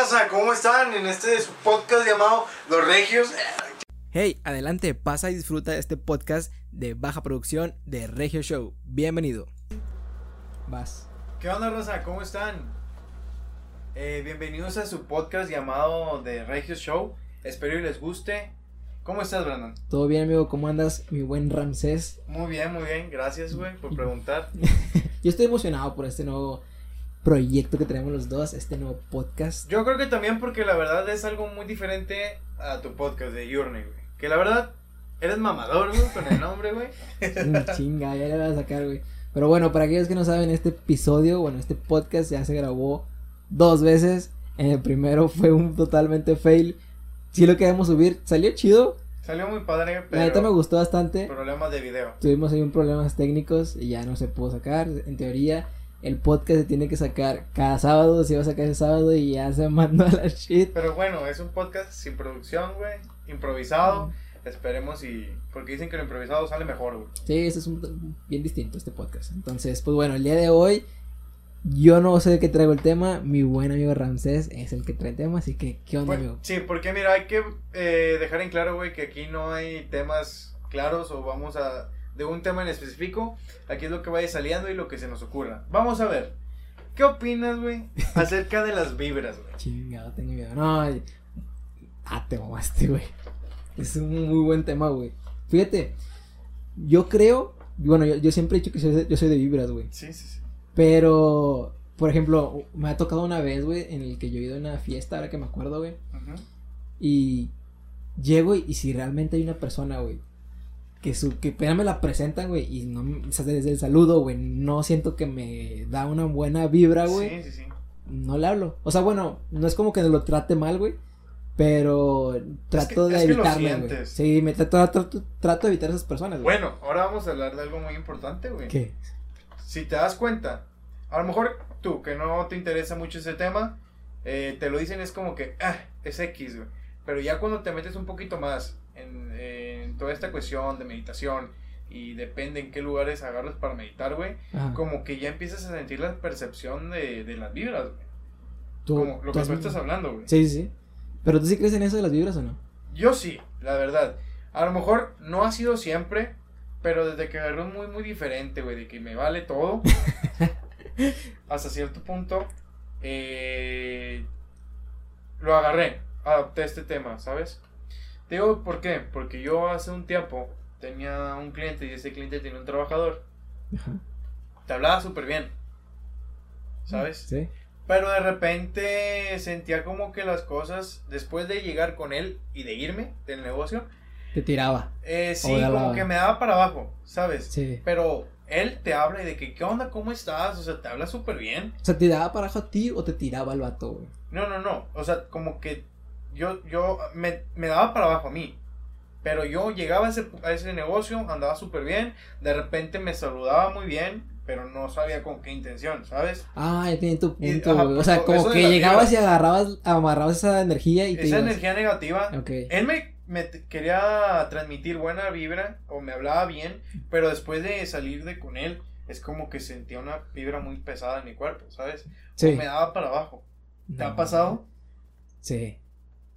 raza? ¿Cómo están? En este su podcast llamado Los Regios. Hey, adelante, pasa y disfruta de este podcast de baja producción de Regio Show. Bienvenido. Vas. ¿Qué onda, raza? ¿Cómo están? Eh, bienvenidos a su podcast llamado The Regio Show. Espero y les guste. ¿Cómo estás, Brandon? ¿Todo bien, amigo? ¿Cómo andas, mi buen Ramsés? Muy bien, muy bien. Gracias, güey, por preguntar. Yo estoy emocionado por este nuevo proyecto que tenemos los dos, este nuevo podcast. Yo creo que también porque la verdad es algo muy diferente a tu podcast de Journey, güey. Que la verdad, eres mamador, güey, con el nombre, güey. Chinga, ya le voy a sacar, güey. Pero bueno, para aquellos que no saben, este episodio, bueno, este podcast ya se grabó dos veces. En el primero fue un totalmente fail. Sí lo queríamos subir, salió chido. Salió muy padre, pero La neta me gustó bastante. problemas de video. Tuvimos ahí un problemas técnicos y ya no se pudo sacar. En teoría, el podcast se tiene que sacar cada sábado. Se iba a sacar ese sábado y ya se mandó a la shit. Pero bueno, es un podcast sin producción, güey, improvisado. Esperemos y... Porque dicen que lo improvisado sale mejor, güey. Sí, este es un, bien distinto este podcast. Entonces, pues bueno, el día de hoy yo no sé de qué traigo el tema. Mi buen amigo Ramsés es el que trae el tema. Así que, ¿qué onda, Pues, amigo? sí, porque mira, hay que eh, dejar en claro, güey, que aquí no hay temas claros o vamos a... De un tema en específico, aquí es lo que vaya saliendo y lo que se nos ocurra. Vamos a ver, ¿qué opinas, güey, acerca de las vibras, güey? Chingado, tengo miedo. No, ah, te mamaste, güey. Es un muy buen tema, güey. Fíjate, yo creo, bueno, yo, yo siempre he dicho que soy yo soy de vibras, güey. Sí, sí, sí. Pero, por ejemplo, me ha tocado una vez, güey, en el que yo he ido a una fiesta, ahora que me acuerdo, güey. Y llego y, y si realmente hay una persona, güey, que su, que apenas me la presentan, güey, y no, me- o sea, desde el saludo, güey, no siento que me da una buena vibra, güey, Sí, sí, sí. no le hablo. O sea, bueno, no es como que lo trate mal, güey, pero trato de es que lo evitarme, güey. Sí, me trato, trato, trato de evitar a esas personas, güey. Bueno, ahora vamos a hablar de algo muy importante, güey. ¿Qué? Si te das cuenta, a lo mejor tú, que no te interesa mucho ese tema, eh, te lo dicen es como que, ah, es X, güey. Pero ya cuando te metes un poquito más en, en toda esta cuestión de meditación y depende en qué lugares agarras para meditar, güey, Ajá. como que ya empiezas a sentir la percepción de, de las vibras, güey. Tú- Como lo tú que tú estás hablando, güey. Sí, sí. Pero tú sí crees en eso de las vibras o no? Yo sí, la verdad. A lo mejor no ha sido siempre, pero desde que agarré un muy, muy diferente, güey, de que me vale todo, hasta cierto punto, eh, lo agarré, adopté este tema, ¿sabes? Te digo por qué, porque yo hace un tiempo tenía un cliente y ese cliente tenía un trabajador, Ajá. te hablaba súper bien, ¿sabes? Sí. Pero de repente sentía como que las cosas, después de llegar con él y de irme del negocio, Te tiraba. eh, sí, como la- que me daba para abajo, ¿sabes? Sí. Pero él te habla y de que, ¿qué onda? ¿Cómo estás? O sea, te habla súper bien. O sea, ¿te daba para abajo a ti o te tiraba al vato, güey? No, no, no. O sea, como que yo, yo, me, me daba para abajo a mí. Pero yo llegaba a ese, a ese negocio, andaba súper bien. De repente me saludaba muy bien, pero no sabía con qué intención, ¿sabes? Ah, ya tiene tu Y, punto, ajá, güey. O sea, como que llegabas y agarrabas, amarrabas esa energía y te Esa energía negativa. Ok. Él me, me quería transmitir buena vibra o me hablaba bien, pero después de salir de con él, es como que sentía una vibra muy pesada en mi cuerpo, ¿sabes? Sí. O me daba para abajo. ¿Te ha pasado? Sí.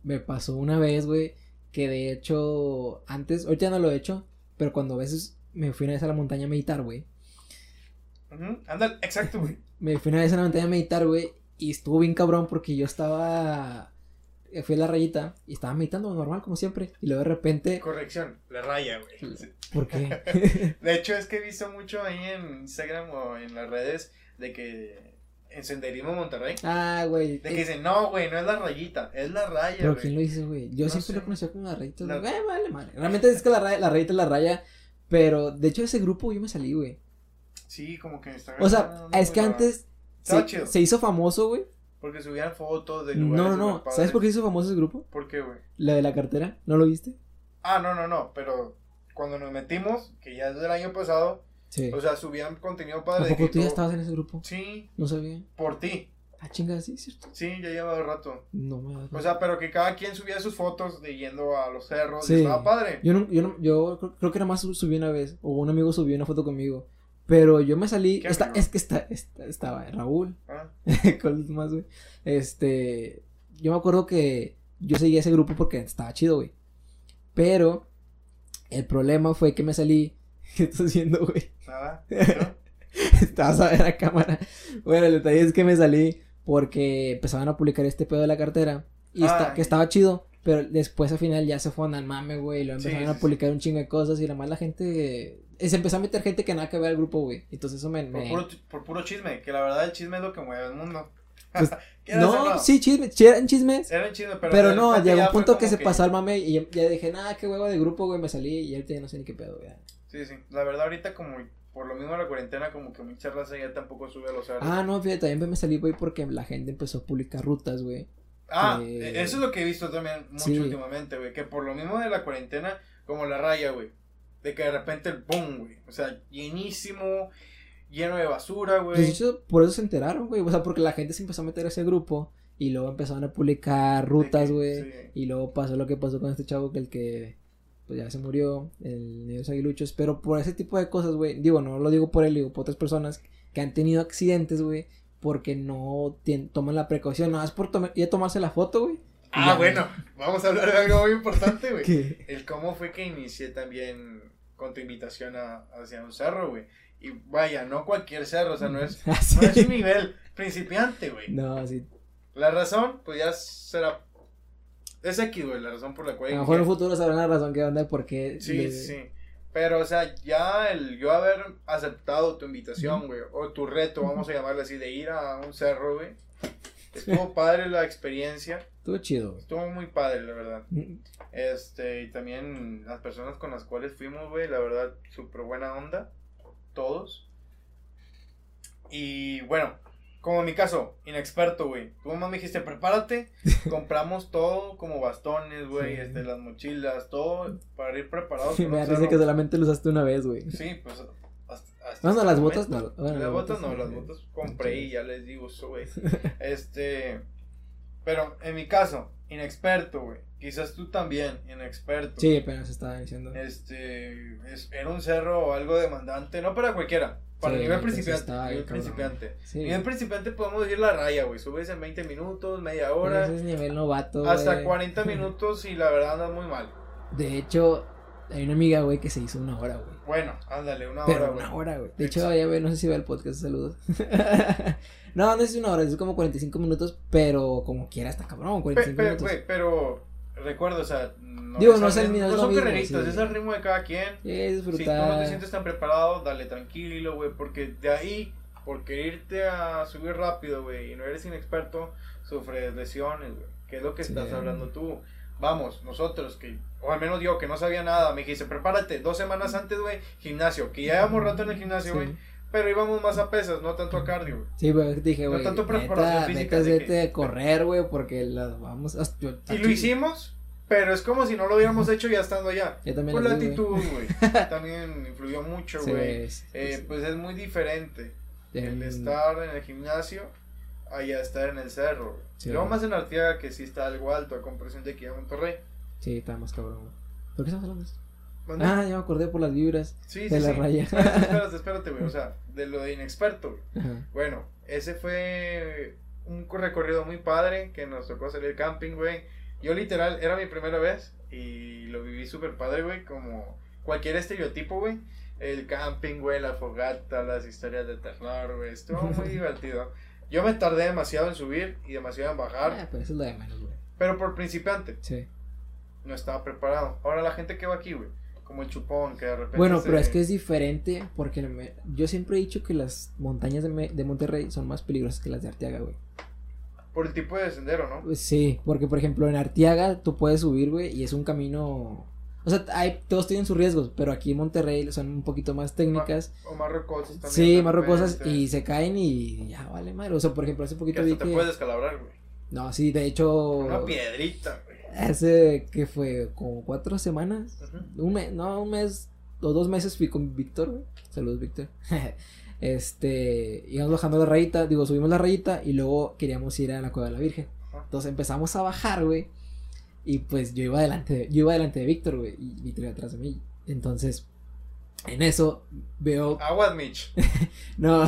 Me pasó una vez, güey, que de hecho, antes, ahorita no lo he hecho, pero cuando a veces me fui una vez a la montaña a meditar, güey. Ándale, exacto, güey. Me fui una vez a la montaña a meditar, güey, y estuvo bien cabrón porque yo estaba... eh, Fui a la rayita y estaba meditando normal como siempre. Y luego de repente... Corrección, la raya, güey. ¿Por qué? De hecho, es que he visto mucho ahí en Instagram o en las redes de que en Senderismo Monterrey, ah, güey. de que dicen, no, güey, no es la rayita, es la raya, Pero güey. ¿quién lo dice, güey? Yo No siempre sé. lo conocía como la rayita. La- güey, vale, madre. Realmente es que la, raya, la rayita es la raya. Pero de hecho, de ese grupo yo me salí, güey. Sí, como que está O sea, es que antes se, chido. se hizo famoso, güey. Porque subían fotos de No, lugares. no, no. súper ¿Sabes por qué hizo famoso ese grupo? ¿Por qué, güey? La de la cartera. ¿No lo viste? Ah, no, no, no, pero cuando nos metimos, que ya es del año pasado, Sí. o sea, subían contenido ¿A padre. de poco que tú ya estabas en ese grupo? Sí, No sabía. por ti. Ah, chingada, sí, ¿cierto? Sí, ya llevaba rato. No me O sea, pero que cada quien subía sus fotos de yendo a los cerros. Sí. Y estaba padre. Yo, no, yo, no, yo creo, que nada más sub- subí una vez. O un amigo subió una foto conmigo. Pero yo me salí. ¿Qué Está, amigo? es que está, está- estaba Raúl. Ah, con los demás, güey. Este. yo me acuerdo que yo seguía ese grupo porque estaba chido, güey. Pero el problema fue que me salí. ¿Qué estás haciendo, güey? Nada. Estabas a ver la cámara. Bueno, el detalle es que me salí porque empezaban a publicar este pedo de la cartera. Y está, Ah. que estaba chido. Pero después al final ya se fueron al mame, güey. Y lo empezaron sí, a publicar un chingo de cosas. Y además la gente. eh, Se empezó a meter gente que nada que ver al grupo, güey. Entonces eso me. Por me- puro, por puro chisme, que la verdad el chisme es lo que mueve el mundo. Pues, No, sí, chisme, eran chismes. Eran chisme, pero. No, llegó un fue punto que se pasó al mame y ya, ya dije, nada, qué huevo de grupo, güey, me salí y ahorita ya no sé ni qué pedo, güey. Sí, sí. La verdad, ahorita, como por lo mismo de la cuarentena, como que mucha raza ya tampoco sube a los cerros. Ah, no, fíjate, también me salí, güey, porque la gente empezó a publicar rutas, güey. Ah, que- e- eso es lo que he visto también mucho Sí. últimamente, güey. Que por lo mismo de la cuarentena, como la raya, güey. De que de repente el boom, güey. O sea, llenísimo, lleno de basura, Pues, de güey. hecho, por eso se enteraron, güey. O sea, porque la gente se empezó a meter a ese grupo y luego empezaron a publicar rutas, güey. sí. Y luego pasó lo que pasó con este chavo que el que pues ya se murió, el niño aguiluchos. Pero por ese tipo de cosas, güey. Digo, no lo digo por él, digo por otras personas que han tenido accidentes, güey. Porque no toman la precaución. Nada más por toma- ir a tomarse la foto, güey. Ah, Ya, bueno, vamos a hablar de algo muy importante, güey. El cómo fue que inicié también con tu invitación a, hacia un cerro, güey. Y vaya, no cualquier cerro, o sea, no es, Ah, sí. no es un nivel principiante, güey. No, sí. La razón, pues ya será. Es aquí, güey, la razón por la A cual. lo mejor en el futuro sabrán la razón que onda de por qué. Sí, le- sí. Pero, o sea, ya el yo haber aceptado tu invitación, güey, o tu reto, vamos a llamarle así, de ir a un cerro, güey. Estuvo padre la experiencia. Estuvo chido, güey. Estuvo muy padre, la verdad. Este, y también las personas con las cuales fuimos, güey, la verdad, súper buena onda. Todos. Y bueno, como en mi caso, inexperto, güey. Tú mamá me dijiste, prepárate. Compramos todo, como bastones, güey, Sí. este, las mochilas, todo, para ir preparados. Me con un parece cerro. que solamente lo usaste una vez, güey. Sí, pues. hasta- hasta No, no, las botas no. Bueno, las botas no, sí. las botas compré y ya les digo eso, güey. Este. Pero en mi caso, inexperto, güey. Quizás tú también, inexperto. Sí, apenas estaba diciendo. Este. es- era un cerro algo demandante, no para cualquiera. Para Sí, nivel principiante. Nivel principiante. Sí. Nivel principiante podemos decir la raya, güey. Subes en 20 minutos, media hora, Ese es nivel novato, hasta güey. 40 minutos y la verdad andas muy mal. De hecho, hay una amiga, güey, que se hizo una hora, güey. Bueno, ándale, una Pero hora, güey. una hora, güey. De hecho, Exacto. ya ve, no sé si ve el podcast, saludos. no, no es una hora, es como 45 minutos, pero como quiera está cabrón, Pe- 45 pe- minutos. güey, pero recuerdo, o sea, no, Digo, es no es mismo, no es son carreritas, sí. es el ritmo de cada quien. Sí, Si tú no te sientes tan preparado, dale tranquilo, güey, porque de ahí, por quererte a subir rápido, güey, y no eres inexperto, sufres lesiones, güey, que es lo que Sí. estás hablando tú. Vamos, nosotros, que, o al menos yo, que no sabía nada, me dijiste, prepárate, dos semanas antes, güey, gimnasio, que ya llevamos rato en el gimnasio, güey, Sí. Pero íbamos más a pesas, no tanto a cardio, güey. Sí, güey, dije, No güey, tanto neta, preparación física, neta, de vete que- a correr, güey, porque las vamos a... yo- Y lo hicimos, pero es como si no lo hubiéramos hecho ya estando allá. Yo también Por lo la vi, actitud, güey. También influyó mucho, Sí, güey. sí, Eh, sí. pues es muy diferente el En- estar en el gimnasio allá estar en el cerro. güey. Sí. Y luego más en Arteaga que sí está algo alto a comparación de aquí a Monterrey. Sí, está más cabrón, güey. ¿Por qué estamos hablando de esto? Ah, ya me acordé por las vibras sí, de sí, la sí. raya. Espérate, espérate, espérate, güey. O sea, de lo de inexperto, güey. Bueno, ese fue un recorrido muy padre que nos tocó salir camping, güey. Yo literal, era mi primera vez y lo viví súper padre, güey, como cualquier estereotipo, güey. El camping, güey, la fogata, las historias de terror, güey. Estuvo muy divertido. Yo me tardé demasiado en subir y demasiado en Ah, bajar, pero eso es lo de menos, güey. pero por principiante Sí. no estaba preparado. Ahora la gente que va aquí, güey, como el chupón, que de repente... Bueno, se- pero es que es diferente porque me- yo siempre he dicho que las montañas de, Me- de Monterrey son más peligrosas que las de Arteaga, güey. Por el tipo de sendero, ¿no? Pues Sí, porque por ejemplo en Arteaga tú puedes subir, güey, y es un camino... O sea, hay, todos tienen sus riesgos, pero aquí en Monterrey son un poquito más técnicas. O más rocosas también. Sí, más rocosas y se caen y ya vale madre. O sea, por ejemplo, hace Que poquito vi hasta te que... puedes descalabrar, güey. No, sí, de hecho... Una piedrita, güey. Hace que fue como cuatro semanas. Un mes, no, un mes o dos meses fui con Víctor, güey. Saludos, Víctor. este, íbamos bajando la rayita, digo, subimos la rayita y luego queríamos ir a la Cueva de la Virgen. Entonces empezamos a bajar, güey. Y pues yo iba delante de, yo iba delante de Víctor, güey, y Víctor iba atrás de mí. Entonces, en eso veo, Aguas, Mitch. no,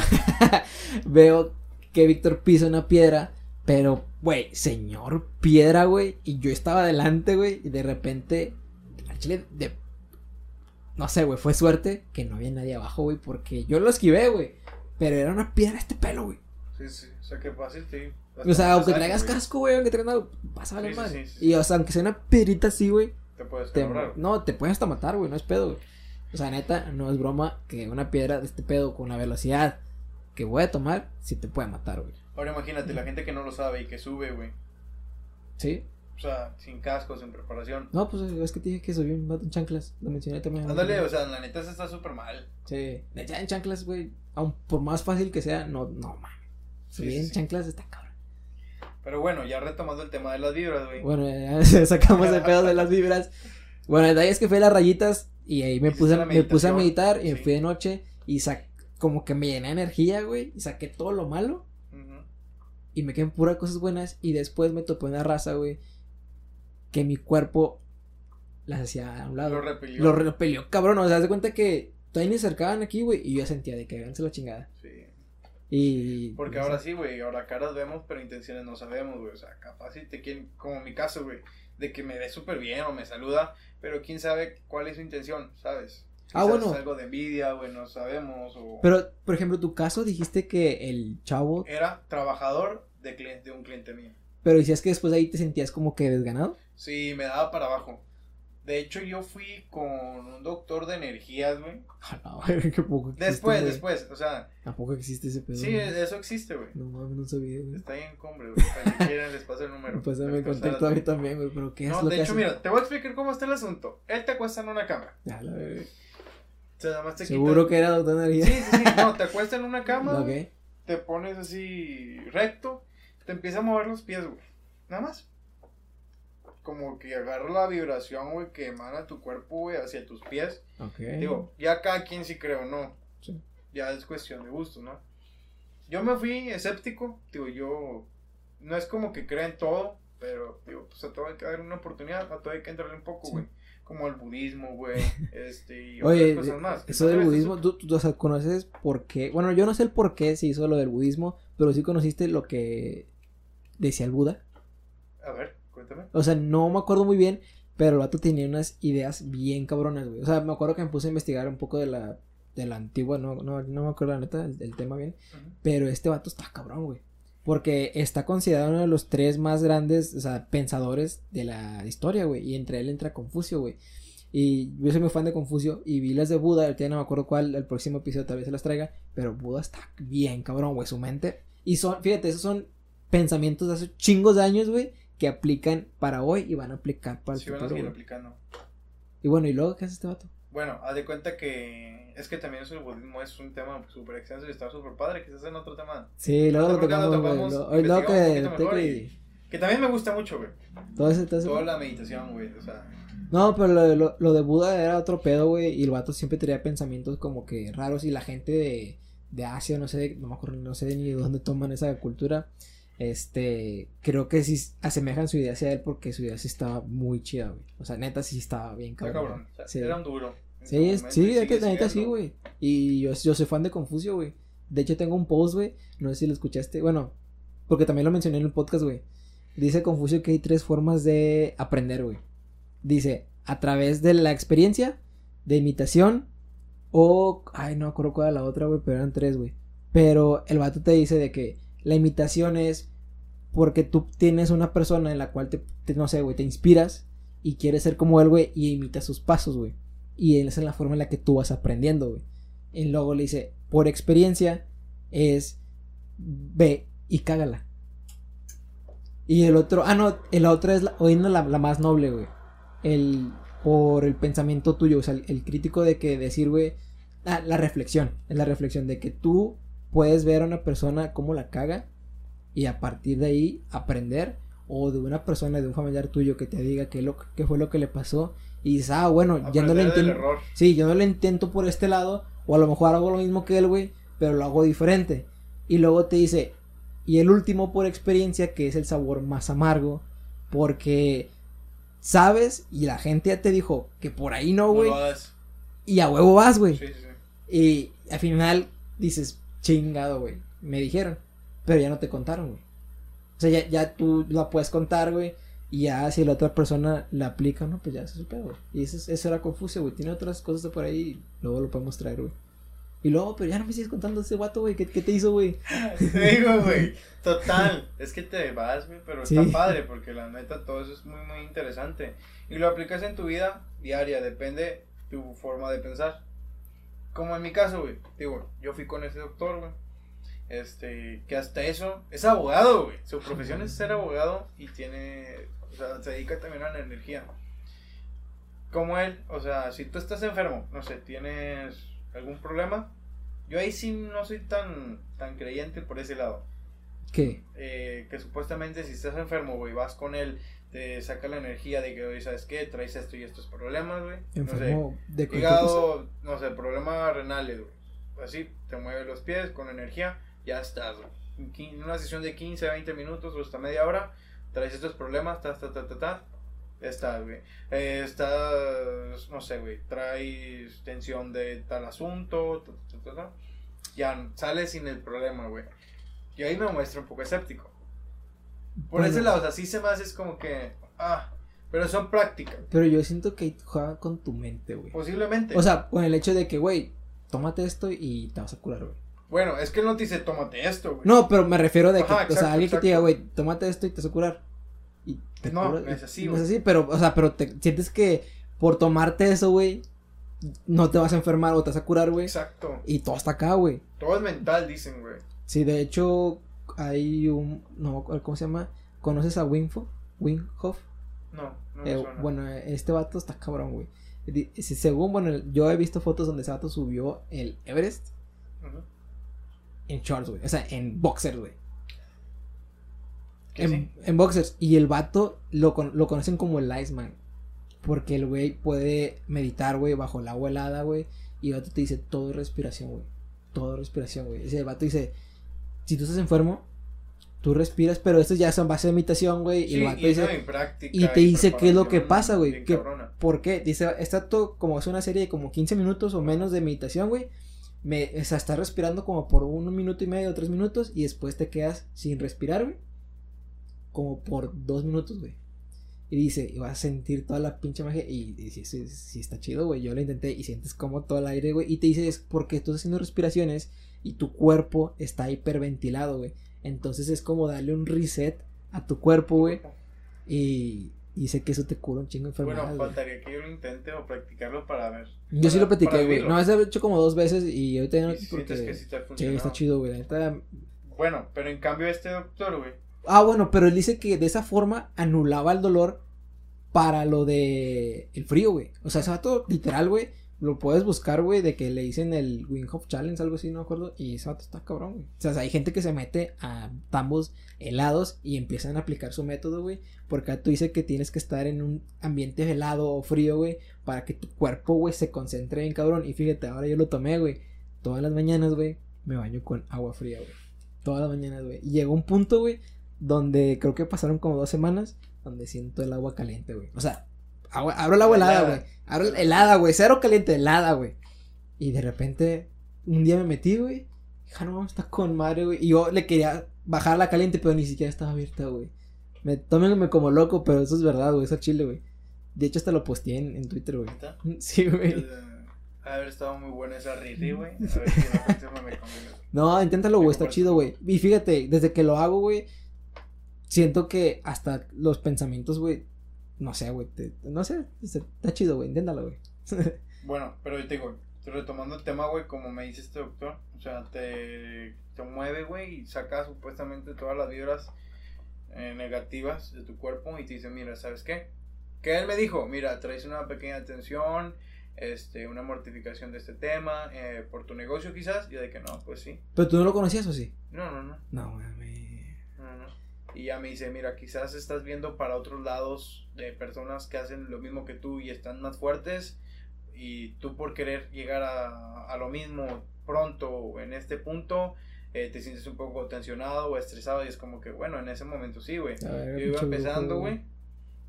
veo que Víctor pisa una piedra, Pero, güey, señor piedra, güey. Y yo estaba adelante, güey. Y de repente, al chile, de. No sé, güey, fue suerte que no había nadie abajo, güey. Porque yo lo esquivé, güey. Pero era una piedra este pelo, güey. Sí, sí. O sea, que fácil, sí. O sea, aunque traigas casco, güey, aunque traigas nada, pasa a valer Sí, madre. sí, sí, Y, o sea, aunque sea una piedrita así, güey. Te puedes te- no, te puedes hasta matar, güey, no es pedo, güey. O sea, neta, no es broma que una piedra de este pedo con la velocidad que voy a tomar, sí te puede matar, güey. Ahora imagínate la gente que no lo sabe y que sube, güey. ¿Sí? O sea, sin casco, sin preparación. No, pues es que te dije que subí un vato en chanclas. Lo mencioné también. Ándale, o sea, la neta se está súper mal. Sí. Ya en chanclas, güey. Aun por más fácil que sea, no, no, man. Subir sí, en sí. chanclas está cabrón. Pero bueno, ya retomando el tema de las vibras, güey. Bueno, ya sacamos el pedo de las vibras. Bueno, el detalle es que fui a las rayitas y ahí me puse, me puse a meditar y me fui de noche y sa como que me llené de energía, güey, y saqué todo lo malo. Y me quedé en puras cosas buenas y después me topé una raza, güey, que mi cuerpo las hacía a un lado. Lo repelió. Lo repelió, cabrón, o sea, de cuenta que todavía ni acercaban aquí, güey, y yo ya sentía de que háganse la chingada. Sí. Y... Porque ahora sí, güey, ahora caras vemos, pero intenciones no sabemos, güey. O sea, capaz si te quieren, como mi caso, güey, de que me ve súper bien o me saluda, pero quién sabe cuál es su intención, ¿sabes? Ah, Quizás bueno. Es algo de envidia, güey, no sabemos. O Pero, por ejemplo, tu caso dijiste que el chavo... era trabajador de, cliente, de un cliente mío. Pero decías que después de ahí te sentías como que desganado. Sí, me daba para abajo. De hecho, yo fui con un doctor de energías, güey. A la verga, qué poco existe, Después, güey. después, o sea, ¿A poco existe ese pedo? sí, güey? eso existe, güey. No mames, no sabía, güey. Está ahí en cumbre, güey. Para que quieran les paso el número. Pásame el Después contacto a mí también, güey, pero ¿qué es No, lo de que hecho, hace? mira, te voy a explicar cómo está el asunto. Él te acuesta en una cama. Ya, la verga. Sea, nada más te Seguro que era doctor Sí, Energía. sí, sí. No, te acuesta en una cama, Ok. güey, te pones así recto, te empieza a mover los pies, güey. Nada más. Como que agarra la vibración, güey, que emana tu cuerpo, güey, hacia tus pies. Ok. Digo, ya cada quien sí creo, ¿no? Sí. Ya es cuestión de gusto, ¿no? Yo me fui escéptico, digo, yo no es como que crea en todo, pero digo, pues a todo hay que darle una oportunidad, a todo hay que entrarle un poco, Sí. Como el budismo, güey, este, y Oye, otras cosas más. eso del budismo, ¿tú, tú, o sea, conoces por qué? Bueno, yo no sé el por qué se hizo lo del budismo, pero sí conociste lo que decía el Buda. A ver, cuéntame. O sea, no me acuerdo muy bien, pero el vato tenía unas ideas bien cabronas, güey. O sea, me acuerdo que me puse a investigar un poco de la, de la antigua, no, no, no me acuerdo la neta el, el tema bien. Pero este vato está cabrón, güey. Porque está considerado uno de los tres más grandes, o sea, pensadores de la historia, güey. Y entre él entra Confucio, güey. Y yo soy muy fan de Confucio y vi las de Buda, ahorita no me acuerdo cuál, el próximo episodio tal vez se las traiga, pero Buda está bien cabrón, güey, su mente. Y son, fíjate, esos son pensamientos de hace chingos de años, güey, que aplican para hoy y van a aplicar para el Sí, van a futuro, seguir aplicando. Y bueno, ¿y luego qué hace este vato? Bueno, haz de cuenta que es que también eso el budismo es un tema súper extenso y está súper padre, quizás en otro tema. Sí, luego lo lo tocamos, tocamos, Lo- Hoy un que... que- y- Que también me gusta mucho, güey. todo ese, todo ese- Toda la meditación, güey, o sea... No, pero lo, de- lo, lo de Buda era otro pedo, güey. Y el vato siempre tenía pensamientos como que raros. Y la gente de, de Asia, no sé, de- no me acuerdo, no sé ni de dónde toman esa cultura. Este, creo que sí asemejan su idea hacia él porque su idea sí estaba muy chida, güey. O sea, neta sí estaba bien cabrón. cabrón. o sea, Sí. Era un duro. Sí, momento sí, es que la neta sí, güey. Y yo, yo soy fan de Confucio, güey. De hecho, tengo un post, güey. No sé si lo escuchaste. Bueno, porque también lo mencioné en el podcast, güey. Dice Confucio que hay tres formas de aprender, güey. Dice, a través de la experiencia, de imitación, o. Ay, no acuerdo cuál era la otra, güey, pero eran tres, güey. Pero el vato te dice de que la imitación es porque tú tienes una persona en la cual te, te- no sé, güey, te inspiras y quieres ser como él, güey, y imitas sus pasos, güey. Y esa es la forma en la que tú vas aprendiendo, güey. Y luego le dice, por experiencia es ve y cágala. Y el otro, ah, no, la otra es la, no, la, la más noble, güey. El, por el pensamiento tuyo, o sea, el, crítico de que decir, güey, la reflexión, es la reflexión de que tú puedes ver a una persona cómo la caga y a partir de ahí aprender o de una persona, de un familiar tuyo que te diga qué, lo, qué fue lo que le pasó y dices, ah, bueno, ya no le error. Sí, yo no lo intento por este lado, o a lo mejor hago lo mismo que él, güey, pero lo hago diferente. Y luego te dice, y el último por experiencia, que es el sabor más amargo, porque sabes y la gente ya te dijo que por ahí no, güey, y a huevo vas, güey. Sí, sí, sí. Y al final dices, chingado, güey, me dijeron, pero ya no te contaron, güey. O sea, ya, ya tú la puedes contar, güey. Y ya si la otra persona la aplica, no, pues ya el pedo, güey. Y eso, es- eso era Confucio, güey. Tiene otras cosas de por ahí. Luego lo podemos traer, güey. Y luego, pero ya no me sigues contando ese guato, güey. ¿Qué, ¿Qué te hizo, güey? Te digo, güey. Total. Es que te vas, güey, pero Sí. está padre porque la neta todo eso es muy, muy interesante. Y lo aplicas en tu vida diaria, depende tu forma de pensar. Como en mi caso, güey. Digo, yo fui con ese doctor, güey. Este, que hasta eso es abogado, güey. Su profesión es ser abogado y tiene, o sea, se dedica también a la energía. Como él, o sea, si tú estás enfermo, no sé, tienes algún problema, yo ahí sí no soy tan, tan creyente por ese lado. ¿Qué? Eh, que supuestamente si estás enfermo, güey, vas con él, te saca la energía de que, oye, ¿sabes qué? Traes esto y estos problemas, güey. No sé, Enfermo de cosa. hígado, no sé, problemas renales, güey. Así, te mueve los pies con energía, ya estás. En una sesión de 15, 20 minutos o hasta media hora, traes estos problemas, ta, ta, ta, ta, ta, estás, güey. Eh, estás, no sé, güey, traes tensión de tal asunto, ta, ta, ta, ta, ya sales sin el problema, güey. Y ahí me muestro un poco escéptico. Por Bueno. ese lado, o sea, sí se me hace es como que, ah, pero son prácticas, Pero yo siento que juega con tu mente, güey. posiblemente. O sea, con el hecho de que, güey, tómate esto y te vas a curar, güey. Bueno, es que él no te dice, tómate esto, güey. No, pero me refiero de que, o sea, exacto, alguien que te diga, güey, tómate esto y te vas a curar. Y te No, cura- no es así, No güey. es así, pero, o sea, pero te sientes que por tomarte eso, güey, no te vas a enfermar o te vas a curar, güey. Exacto. Y todo está acá, güey. Todo es mental, dicen, güey. Sí, de hecho, hay un, no cómo se llama, ¿conoces a Winfo? Winhoff. No, no me Eh, suena. bueno, este vato está cabrón, güey. Según, bueno, yo he visto fotos donde ese vato subió el Everest Ujú. En shorts, güey. O sea, en boxers, güey. En, sí. en boxers. Y el vato lo, lo conocen como el Iceman. Porque el güey puede meditar, güey, bajo el agua helada, güey. Y el vato te dice todo es respiración, güey. Todo es respiración, güey. Ese vato dice, si tú estás enfermo, tú respiras, pero esto ya es en base de meditación, güey. y el vato y, dice, y te dice qué es lo que pasa, güey. ¿Por qué? Dice, está todo como es una serie de como 15 minutos o menos de meditación, güey. Me, o sea, estás respirando como por un minuto y medio o tres minutos y después te quedas sin respirar, güey. Como por dos minutos, güey. Y dice, y vas a sentir toda la pinche magia. Y, y sí está chido, güey. Yo lo intenté y sientes como todo el aire, güey. Y te dice, es porque estás haciendo respiraciones y tu cuerpo está hiperventilado, güey. Entonces es como darle un reset a tu cuerpo, güey. Y y dice que eso te cura un chingo de Bueno, enfermedades. güey. faltaría que yo lo intente o practicarlo para ver. Yo sí lo platiqué, para güey. No, ese lo he hecho como dos veces y ahorita ya no. Si Porque... que sí te ha Sí, está chido, güey. neta- Bueno, pero en cambio este doctor, güey. Ah, bueno, pero él dice que de esa forma anulaba el dolor para lo de el frío, güey. O sea, ese vato literal, güey. Lo puedes buscar, güey, de que le dicen el Winghoff Challenge, algo así, no me acuerdo. Y ese vato está cabrón, güey. O sea, hay gente que se mete a tambos helados y empiezan a aplicar su método, güey. Porque tú dice que tienes que estar en un ambiente helado o frío, güey. Para que tu cuerpo, güey, se concentre bien, cabrón. Y fíjate, ahora yo lo tomé, güey. Todas las mañanas, güey, me baño con agua fría, güey. Todas las mañanas, güey. Y llegó un punto, güey, donde creo que pasaron como dos semanas, donde siento el agua caliente, güey. O sea, agua- abro el agua helada, güey. Abro el- helada, güey. Cero caliente, helada, güey. Y de repente, un día me metí, güey. Ja, no, está con madre, güey. Y yo le quería bajar la caliente, pero ni siquiera estaba abierta, güey. Me tómenme como loco, pero eso es verdad, güey. Eso es chile, güey. De hecho, hasta lo posteé en, en Twitter, güey. Sí, güey. Eh, Ha haber estado muy buena esa riri, güey. A ver si la próxima me conviene. No, inténtalo, güey, está chido, güey. Y fíjate, desde que lo hago, güey, siento que hasta los pensamientos, güey, no sé, güey, te- no sé, está chido, güey, inténtalo, güey. Bueno, pero yo te digo, retomando el tema, güey, como me dice este doctor, o sea, te, te mueve, güey, y saca supuestamente todas las vibras eh, negativas de tu cuerpo y te dice, mira, ¿sabes qué? Que él me dijo, mira, traes una pequeña tensión, este, una mortificación de este tema, eh, por tu negocio quizás, y yo de que no, pues sí. Pero tú no lo conocías o sí? No, no, no. No, güey. No, no. Y ya me dice, mira, quizás estás viendo para otros lados de personas que hacen lo mismo que tú y están más fuertes y tú por querer llegar a, a lo mismo pronto en este punto eh, te sientes un poco tensionado o estresado y es como que, bueno, en ese momento sí, güey. Yo iba empezando, güey.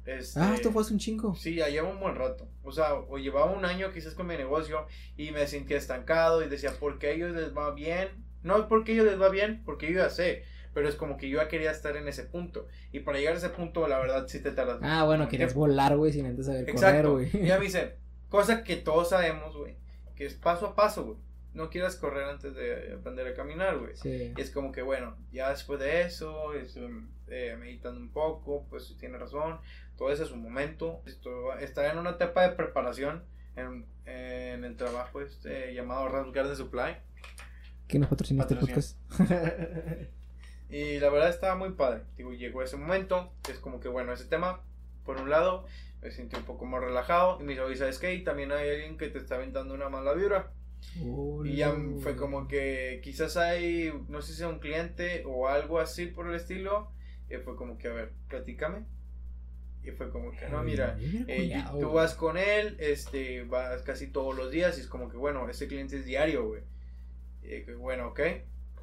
Este, Ah, esto fue hace un chingo. Sí, ya lleva un buen rato. O sea, o llevaba un año quizás con mi negocio y me sentía estancado y decía, ¿por qué a ellos les va bien? No es porque a ellos les va bien, porque yo ya sé. Pero es como que yo ya quería estar en ese punto. Y para llegar a ese punto, la verdad, sí te tardas. Ah, bueno, querías volar, güey, sin antes saber correr, Exacto. güey. Y ya me dice, cosa que todos sabemos, güey, que es paso a paso, güey. No quieras correr antes de aprender a caminar, güey. Sí. Y es como que, bueno, ya después de eso, es, eh, meditando un poco, pues tiene razón, todo ese es un momento. Esto, está en una etapa de preparación en, en el trabajo este llamado Rams Garden Supply. ¿Quién nos patrocina este podcast? Y la verdad estaba muy padre. Digo, llegó ese momento, es como que, bueno, ese tema, por un lado, me sentí un poco más relajado. Y me dijo, "Oye, ¿sabes qué? Y también hay alguien que te está aventando una mala vibra. Y ya Olo. fue como que quizás hay, no sé si sea un cliente o algo así por el estilo. Y fue como que, a ver, platícame. Y fue como que, no, mira, eh, tú vas con él, este, vas casi todos los días y es como que, bueno, ese cliente es diario, güey. Y bueno, ok.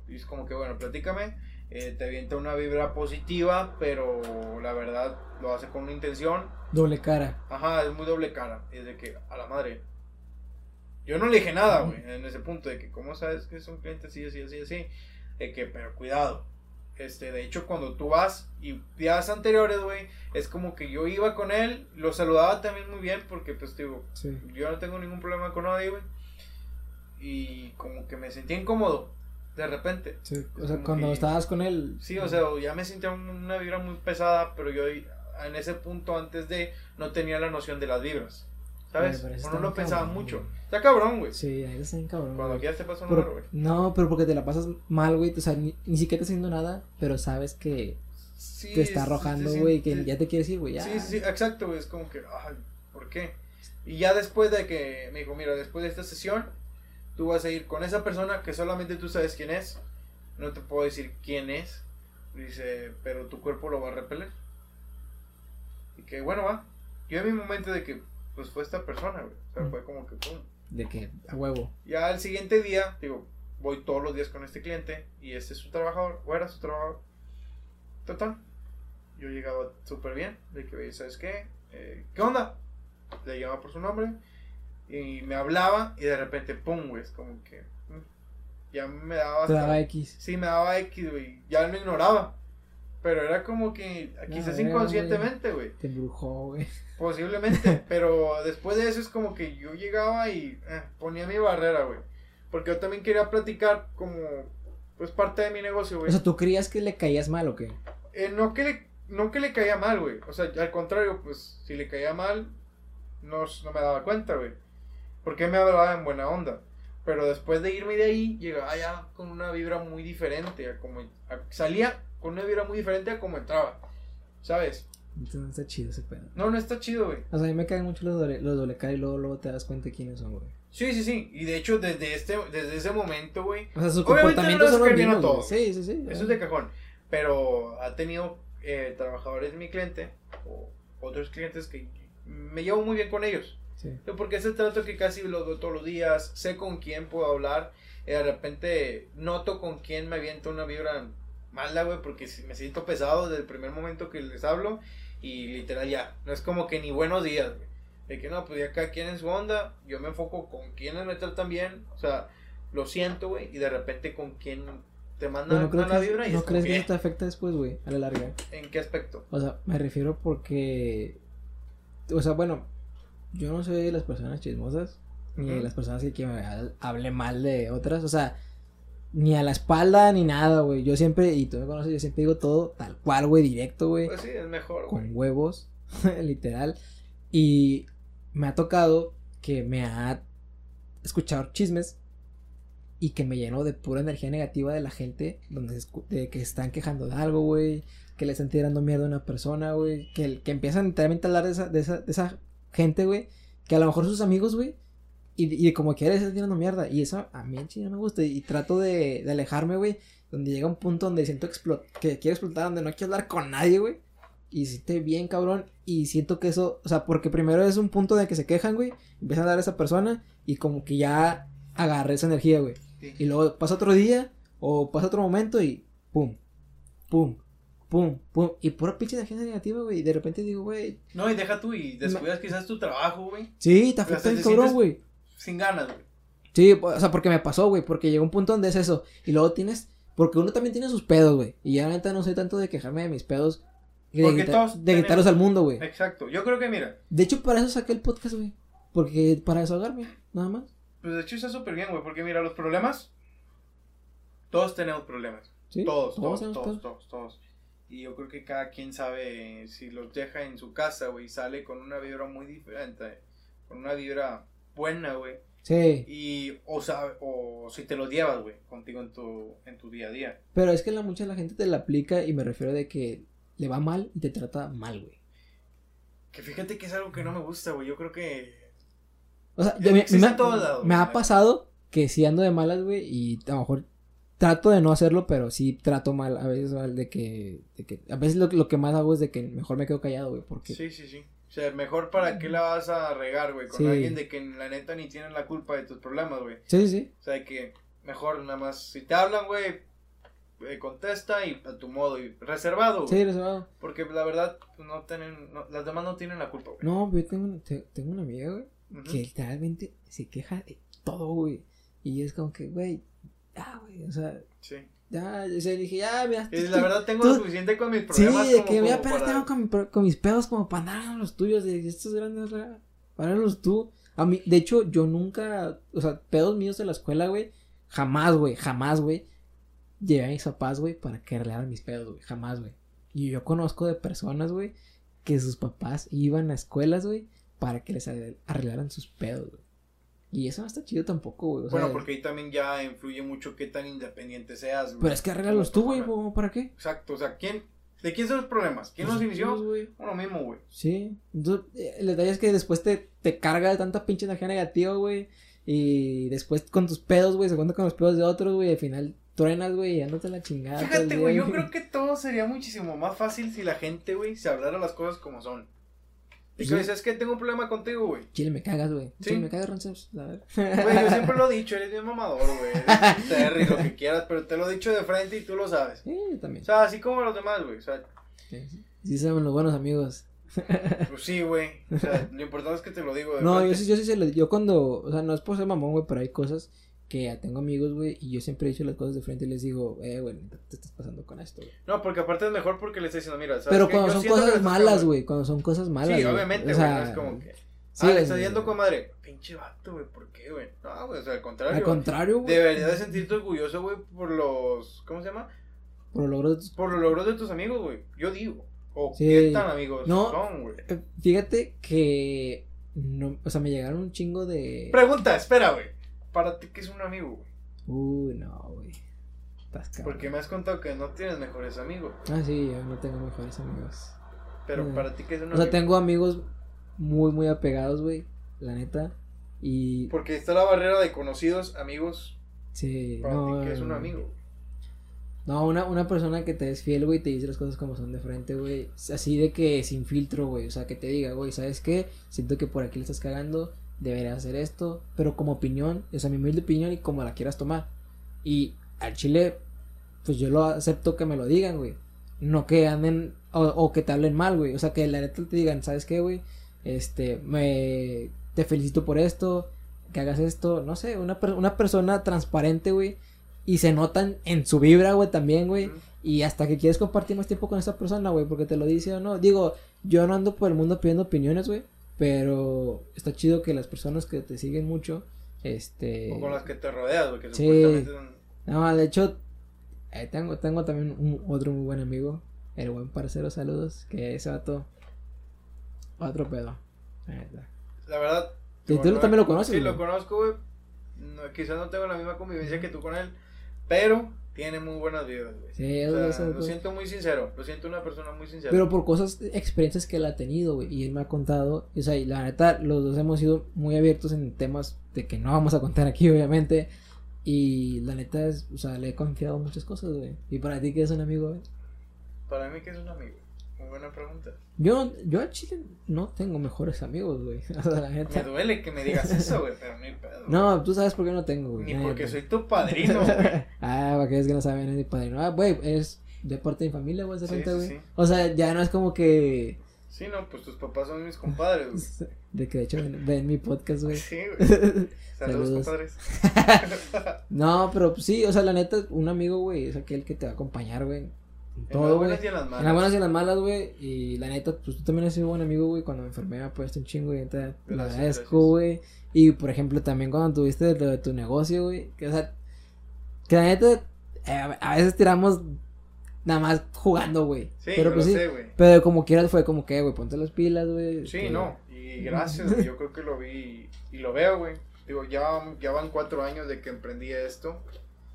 Y es como que, bueno, platícame. Eh, te avienta una vibra positiva, pero la verdad lo hace con una intención. Doble cara. Ajá, es muy doble cara. Y es de que, a la madre. Yo no le dije nada, güey, en ese punto, de que, ¿cómo sabes que es un cliente así, así, así, así? De que, pero cuidado. Este, de hecho, cuando tú vas y días anteriores, güey, es como que yo iba con él, lo saludaba también muy bien, porque, pues, digo, Sí. yo no tengo ningún problema con nadie, güey. Y como que me sentía incómodo, de repente. sí. O sea, cuando que- estabas con él. Sí, o sea, ya me sentía un- una vibra muy pesada, pero yo en ese punto antes de no tenía la noción de las vibras. ¿Sabes? Uno no muy pensaba cabrón, mucho. güey. Está cabrón, güey. Sí, ahí está bien cabrón. Cuando güey. quieras te pasa un Pero- güey. no, pero porque te la pasas mal, güey. O sea, ni, ni siquiera estás haciendo nada, pero sabes que Sí, te está arrojando, sí, güey, sí, que sí. ya te quieres ir, güey. Ya. Sí, sí, sí, exacto, güey. Es como que, ay, ¿por qué? Y ya después de que me dijo, mira, después de esta sesión, tú vas a ir con esa persona que solamente tú sabes quién es. No te puedo decir quién es. Dice, pero tu cuerpo lo va a repeler. Y que, bueno, va. Yo en mi momento de que, pues fue esta persona, güey. O sea, fue como que, pum. De que, a huevo. Ya al siguiente día, digo, voy todos los días con este cliente y este es su trabajador, o era su trabajador. Total, yo llegaba súper bien, de que, ¿sabes qué? Eh, ¿Qué onda? Le llamaba por su nombre y me hablaba y de repente, pum, güey, es como que mm, ya me daba Te hasta- daba X. Sí, me daba X, güey, ya lo ignoraba. Pero era como que, quizás verga, inconscientemente, güey. Te embrujó, güey. Posiblemente, pero después de eso es como que yo llegaba y eh, ponía mi barrera, güey. Porque yo también quería platicar como, pues, parte de mi negocio, güey. O sea, ¿tú creías que le caías mal o qué? Eh, no, que le, no que le caía mal, güey. O sea, al contrario, pues, si le caía mal, no, no me daba cuenta, güey. Porque me hablaba en buena onda. Pero después de irme de ahí, llegaba ya con una vibra muy diferente. a como, a- salía con una vibra muy diferente a como entraba. ¿Sabes? Entonces no está chido ese pedo. No, no está chido, güey. O sea, a mí me caen mucho los doble, los doble cara y luego, luego te das cuenta de quiénes son, güey. Sí, sí, sí. Y de hecho, desde, este, desde ese momento, güey, O sea, sus Obviamente comportamientos no los mismos, todos. Sí, sí, sí. eso es de cajón. Pero ha tenido eh, trabajadores mi cliente o otros clientes que me llevo muy bien con ellos. Sí. Porque ese trato que casi lo doy todos los días, sé con quién puedo hablar. y de repente noto con quién me avienta una vibra mala, güey, porque me siento pesado desde el primer momento que les hablo. Y literal ya, no es como que ni buenos días, güey. De que no, pues ya cada quien en su onda, yo me enfoco con quiénes me tratan bien, o sea, lo siento, güey, y de repente con quién te manda no una vibra y no es crees que que, eso te afecta después, güey, a la larga. ¿En qué aspecto? O sea, me refiero porque. O sea, bueno, yo no soy de las personas chismosas, ni de las personas que, que me ha- hable mal de otras, o sea, ni a la espalda ni nada, güey. Yo siempre, y tú me conoces, yo siempre digo todo tal cual, güey, directo, güey. Pues sí, es mejor, con güey. huevos, literal. Y me ha tocado que me ha escuchado chismes y que me llenó de pura energía negativa de la gente, donde se de que están quejando de algo, güey, que le están tirando mierda a una persona, güey, que, que empiezan literalmente a hablar de esa, de esa, de esa gente, güey, que a lo mejor sus amigos, güey, y, y como quiera están tirando mierda, y eso a mí en no me gusta, y, trato de, de alejarme, güey, donde llega un punto donde siento explo- que quiero explotar, donde no quiero hablar con nadie, güey, y siente bien, cabrón. Y siento que eso, o sea, porque primero es un punto de que se quejan, güey. Empiezan a dar a esa persona y como que ya agarré esa energía, güey. Sí. Y luego pasa otro día o pasa otro momento y pum, pum, pum, pum. Y pura pinche energía negativa, güey. Y de repente digo, güey, No, y deja tú y descuidas quizás tu trabajo, güey, sí, te afecta el cabrón, güey. sin ganas, güey. Sí, o sea, porque me pasó, güey, porque llegó un punto donde es eso. Y luego tienes Porque uno también tiene sus pedos, güey. Y ya la neta no soy tanto de quejarme de mis pedos. De, Porque todos de tenemos- gritarlos al mundo, güey. Exacto. Yo creo que, mira, De hecho, para eso saqué el podcast, güey. Porque para desahogarme, nada más. pues de hecho está súper bien, güey. Porque, mira, los problemas. Todos tenemos problemas. ¿Sí? Todos, todos, todos, todos, todos. Y yo creo que cada quien sabe si los deja en su casa, güey, y sale con una vibra muy diferente, con una vibra buena, güey. Sí. Y, o, sabe, o si te los llevas, güey, contigo en tu, en tu día a día. Pero es que la mucha la gente te la aplica y me refiero de que le va mal y te trata mal, güey. Que fíjate que es algo que no me gusta, güey. Yo creo que. O sea, me, me- lados, me ha pasado que sí ando de malas, güey, y a lo mejor trato de no hacerlo, pero sí trato mal, a veces mal de que, de que a veces lo, lo que más hago es de que mejor me quedo callado, güey, porque Sí, sí, sí. O sea, mejor para qué la vas a regar, güey, con Sí. alguien de que la neta ni tienen la culpa de tus problemas, güey. sí, sí, O sea, que mejor nada más, si te hablan, güey, eh, contesta y a tu modo, y reservado, sí, reservado. Porque la verdad, no tienen, no- las demás no tienen la culpa, güey. No, yo tengo, te- tengo una amiga, güey, que literalmente se queja de todo, güey, y es como que, güey, ah, güey, o sea, Sí. ya, o sea, dije, ya, mira, Y tú- la verdad tengo tú- suficiente con mis Sí, problemas de como, que ya apenas tengo con, mi pro- con mis pedos como para andar a los tuyos, de estos grandes, o sea, páralos tú. A mí, de hecho, yo nunca, o sea, pedos míos de la escuela, güey, jamás, güey, jamás, güey, llevé a mis papás, güey, para que arreglaran mis pedos, güey, jamás, güey. Y yo conozco de personas, güey, que sus papás iban a escuelas, güey, para que les arregl- arreglaran sus pedos, güey. Y eso no está chido tampoco, güey. o Bueno, sea, porque ahí también ya influye mucho qué tan independiente seas, güey. Pero es que arreglalos tú, güey, persona. ¿cómo ¿para qué? Exacto, o sea, ¿quién, ¿de quién son los problemas? ¿Quién los Pues, inició? ellos, güey. Uno mismo, güey. Sí, entonces eh, el detalle es que después te, te carga de tanta pinche energía negativa, güey. Y después con tus pedos, güey, se cuenta con los pedos de otros, güey. Al final truenas, güey, y andate la chingada. Fíjate, día, güey, yo creo que todo sería muchísimo más fácil si la gente, güey, se hablara las cosas como son. Y Sí. que dices, es que tengo un problema contigo, güey. Chile, me cagas, güey. Sí. Chile, me cagas, verdad. Güey, yo siempre lo he dicho, eres bien mamador, güey. Terry, lo que quieras, pero te lo he dicho de frente y tú lo sabes. Sí, yo también. O sea, así como los demás, güey. O sea, Sí, sí. Sí, saben los buenos amigos. pues sí, güey. O sea, lo importante es que te lo digo de No, frente. yo sí, yo sí se lo Yo cuando. O sea, no es por ser mamón, güey, pero hay cosas que tengo amigos, güey. Y yo siempre he dicho las cosas de frente y les digo, eh, güey, te estás pasando con esto, güey. No, porque aparte es mejor porque le estoy diciendo, mira, ¿sabes Pero cuando son cosas malas, güey. Cuando son cosas malas. Sí, güey. obviamente, O güey. sea, no es como que. sí, ah, le estás yendo con madre. Pinche vato, güey. ¿Por qué, güey? No, güey, o sea, al contrario. Al contrario, güey. Deberías de sentirte orgulloso, güey, por los. ¿Cómo se llama? Por logros. Por los logros de tus amigos, güey. Yo digo. O Sí. qué tan amigos No. son, güey. Eh, Fíjate que. No, o sea, me llegaron un chingo de. Pregunta, espera, güey. Para ti, ¿qué es un amigo, güey? Uy, no, güey. Porque me has contado que no tienes mejores amigos. Ah, sí, yo no tengo mejores amigos. Pero para ti, ¿qué es un O sea, amigo? tengo amigos muy, muy apegados, güey. La neta. Y. Porque está la barrera de conocidos, amigos. Sí, Para no. ti, ¿qué es un amigo? No, una, una persona que te es fiel, güey, te dice las cosas como son de frente, güey. Así de que sin filtro, güey. O sea, que te diga, güey, ¿sabes qué? Siento que por aquí le estás cagando, deberías hacer esto. Pero como opinión, o sea, mi humilde opinión y como la quieras tomar. Y al chile, pues yo lo acepto que me lo digan, güey. No que anden o, o que te hablen mal, güey. O sea, que la neta te digan, ¿sabes qué, güey? Este, me. Te felicito por esto, que hagas esto. No sé, una, per- una persona transparente, güey. Y se notan en su vibra, güey, también, güey. Y hasta que quieres compartir más tiempo con esa persona, güey, porque te lo dice o no. Digo, yo no ando por el mundo pidiendo opiniones, güey. Pero está chido que las personas que te siguen mucho, este... O con las que te rodeas, güey, que Sí. supuestamente son. No, de hecho, eh, tengo, tengo también un, otro muy buen amigo, el buen parcero, saludos, que ese vato, otro pedo. la verdad. Y tú también lo conoces, Sí, güey. lo conozco, güey. No, quizás no tengo la misma convivencia que tú con él. Pero tiene muy buenas vidas, güey. Sí, O sea, eso- lo siento muy sincero. Lo siento una persona muy sincera. Pero por cosas, experiencias que él ha tenido, güey, y él me ha contado, o sea, y la neta, los dos hemos sido muy abiertos en temas de que no vamos a contar aquí, obviamente, y la neta es, o sea, le he confiado muchas cosas, güey, y para ti que es un amigo, güey. Para mí, que es un amigo? Muy buena pregunta. Yo, yo a Chile no tengo mejores amigos, güey, o sea, la Me neta. duele que me digas eso, güey, pero ni pedo. No, tú sabes por qué no tengo, güey. Ni porque soy tu padrino, güey. ah, para que es que no saben, es mi padrino. Ah, güey, es de parte de mi familia, güey, se Sí, cuenta, sí, güey. sí. O sea, ya no es como que Sí, no, pues tus papás son mis compadres, güey. De que de hecho ven, ven mi podcast, güey. Sí, güey. Saludos, Saludos. compadres. No, pero pues, sí, o sea, la neta, un amigo, güey, es aquel que te va a acompañar, güey. En En las todo, güey. buenas y en las En las malas. buenas y en las malas, güey. Y la neta, pues tú también has sido buen amigo, güey. Cuando me enfermé me apoyaste un chingo y te lo agradezco, güey. Y por ejemplo, también cuando tuviste lo de tu negocio, güey. Que, o sea, que la neta, eh, a veces tiramos nada más jugando, güey. Sí, pero pues lo sí. sé, güey. Pero como quieras fue como que, güey, ponte las pilas, güey. Sí, que- no. Y gracias, güey. Yo creo que lo vi y lo veo, güey. Digo, ya, ya van cuatro años de que emprendí esto.